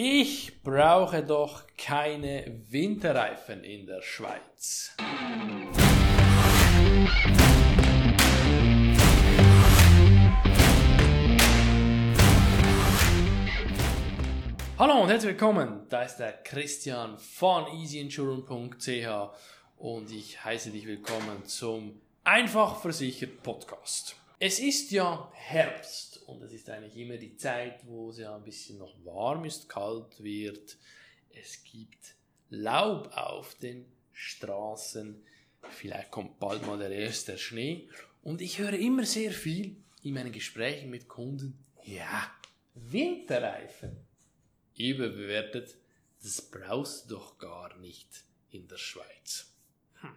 Ich brauche doch keine Winterreifen in der Schweiz. Hallo und herzlich willkommen. Da ist der Christian von easyinsurance.ch und ich heiße dich willkommen zum Einfach versichert Podcast. Es ist ja Herbst und es ist eigentlich immer die Zeit, wo es ja ein bisschen noch warm ist, kalt wird. Es gibt Laub auf den Straßen. Vielleicht kommt bald mal der erste Schnee. Und ich höre immer sehr viel in meinen Gesprächen mit Kunden, ja, Winterreifen. Überbewertet, das brauchst du doch gar nicht in der Schweiz. Hm.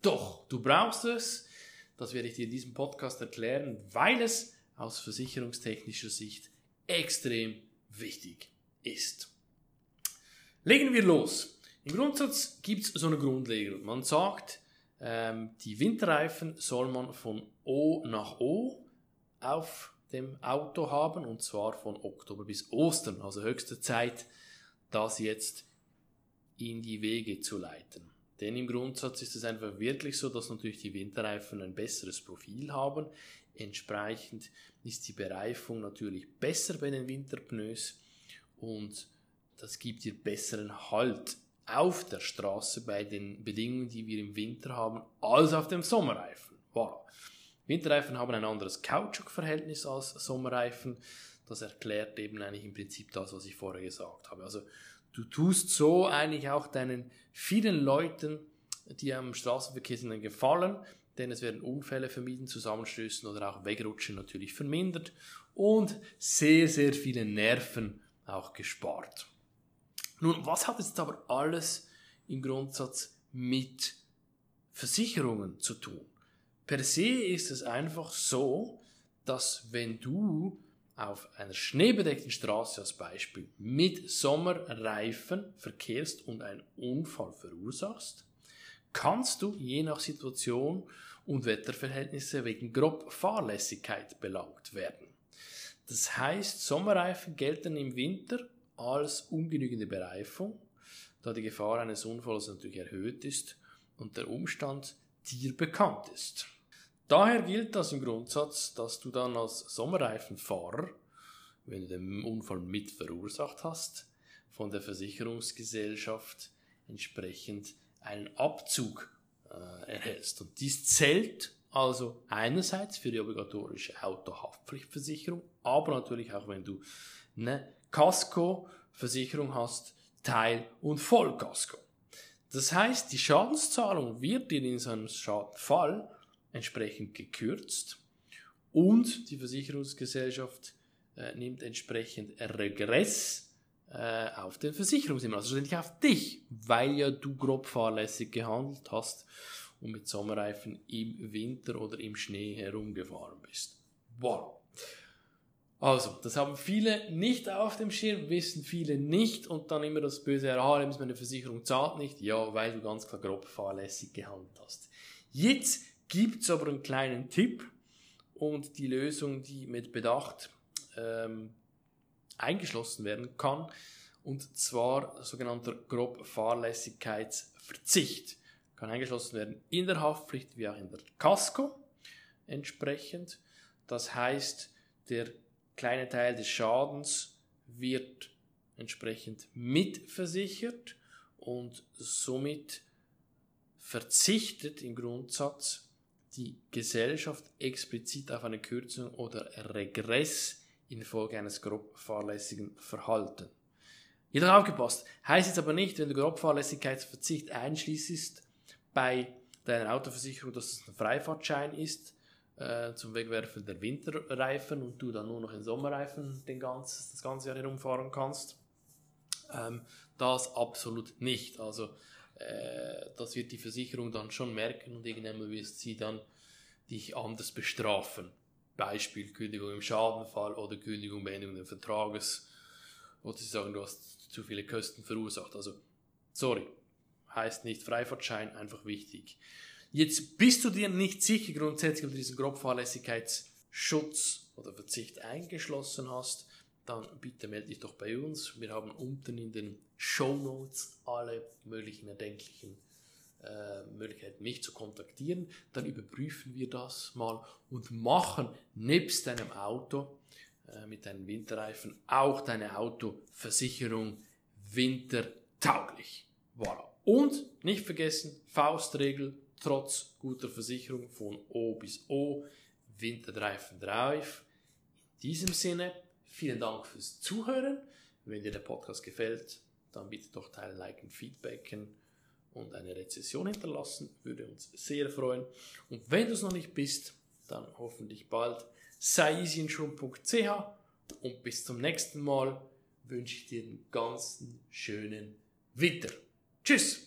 Doch, du brauchst es das werde ich dir in diesem Podcast erklären, weil es aus versicherungstechnischer Sicht extrem wichtig ist. Legen wir los. Im Grundsatz gibt es so eine Grundregel. Man sagt, ähm, die Winterreifen soll man von O nach O auf dem Auto haben und zwar von Oktober bis Ostern, also höchste Zeit, das jetzt in die Wege zu leiten. Denn im Grundsatz ist es einfach wirklich so, dass natürlich die Winterreifen ein besseres Profil haben. Entsprechend ist die Bereifung natürlich besser bei den Winterpneus und das gibt dir besseren Halt auf der Straße bei den Bedingungen, die wir im Winter haben, als auf dem Sommerreifen. Wow. Winterreifen haben ein anderes Kautschukverhältnis als Sommerreifen. Das erklärt eben eigentlich im Prinzip das, was ich vorher gesagt habe. Also Du tust so eigentlich auch deinen vielen Leuten, die am Straßenverkehr sind, Gefallen, denn es werden Unfälle vermieden, Zusammenstößen oder auch Wegrutschen natürlich vermindert und sehr, sehr viele Nerven auch gespart. Nun, was hat jetzt aber alles im Grundsatz mit Versicherungen zu tun? Per se ist es einfach so, dass wenn du auf einer schneebedeckten Straße als Beispiel mit Sommerreifen verkehrst und einen Unfall verursachst, kannst du je nach Situation und Wetterverhältnisse wegen grob Fahrlässigkeit belangt werden. Das heißt, Sommerreifen gelten im Winter als ungenügende Bereifung, da die Gefahr eines Unfalls natürlich erhöht ist und der Umstand dir bekannt ist. Daher gilt das im Grundsatz, dass du dann als Sommerreifenfahrer, wenn du den Unfall mit verursacht hast, von der Versicherungsgesellschaft entsprechend einen Abzug äh, erhältst. Und dies zählt also einerseits für die obligatorische Autohaftpflichtversicherung, aber natürlich auch wenn du eine Casco-Versicherung hast, Teil- und Vollkasko. Das heißt, die Schadenszahlung wird dir in so einem Fall entsprechend gekürzt und die Versicherungsgesellschaft äh, nimmt entsprechend Regress äh, auf den Versicherungsnehmer, also schlussendlich auf dich, weil ja du grob fahrlässig gehandelt hast und mit Sommerreifen im Winter oder im Schnee herumgefahren bist. Wow. Also, das haben viele nicht auf dem Schirm, wissen viele nicht und dann immer das böse Erhaben, meine Versicherung zahlt nicht. Ja, weil du ganz klar grob fahrlässig gehandelt hast. Jetzt gibt es aber einen kleinen Tipp und die Lösung, die mit Bedacht ähm, eingeschlossen werden kann, und zwar sogenannter grob Fahrlässigkeitsverzicht. Kann eingeschlossen werden in der Haftpflicht wie auch in der Casco entsprechend. Das heißt, der kleine Teil des Schadens wird entsprechend mitversichert und somit verzichtet im Grundsatz die Gesellschaft explizit auf eine Kürzung oder Regress infolge eines grob fahrlässigen Verhalten. Jedoch aufgepasst, heißt jetzt aber nicht, wenn du Grobfahrlässigkeitsverzicht einschließt bei deiner Autoversicherung, dass es ein Freifahrtschein ist äh, zum Wegwerfen der Winterreifen und du dann nur noch in Sommerreifen den ganz, das ganze Jahr herumfahren kannst. Ähm, das absolut nicht. Also äh, das wird die Versicherung dann schon merken und irgendwann wirst sie dann dich anders bestrafen. Beispiel Kündigung im Schadenfall oder Kündigung Beendigung des Vertrages. Oder sie sagen, du hast zu viele Kosten verursacht. Also, sorry, heißt nicht Freifahrtschein, einfach wichtig. Jetzt bist du dir nicht sicher grundsätzlich, ob du diesen Grobfahrlässigkeitsschutz oder Verzicht eingeschlossen hast, dann bitte melde dich doch bei uns. Wir haben unten in den Show Notes alle möglichen erdenklichen äh, Möglichkeiten, mich zu kontaktieren. Dann überprüfen wir das mal und machen nebst deinem Auto äh, mit deinen Winterreifen auch deine Autoversicherung wintertauglich. Voilà. Und nicht vergessen, Faustregel, trotz guter Versicherung von O bis O, Winterreifen drauf. In diesem Sinne, vielen Dank fürs Zuhören. Wenn dir der Podcast gefällt, dann bitte doch teilen, liken, feedbacken und eine Rezession hinterlassen. Würde uns sehr freuen. Und wenn du es noch nicht bist, dann hoffentlich bald. Sei easyinsurance.ch und bis zum nächsten Mal wünsche ich dir einen ganz schönen Winter. Tschüss!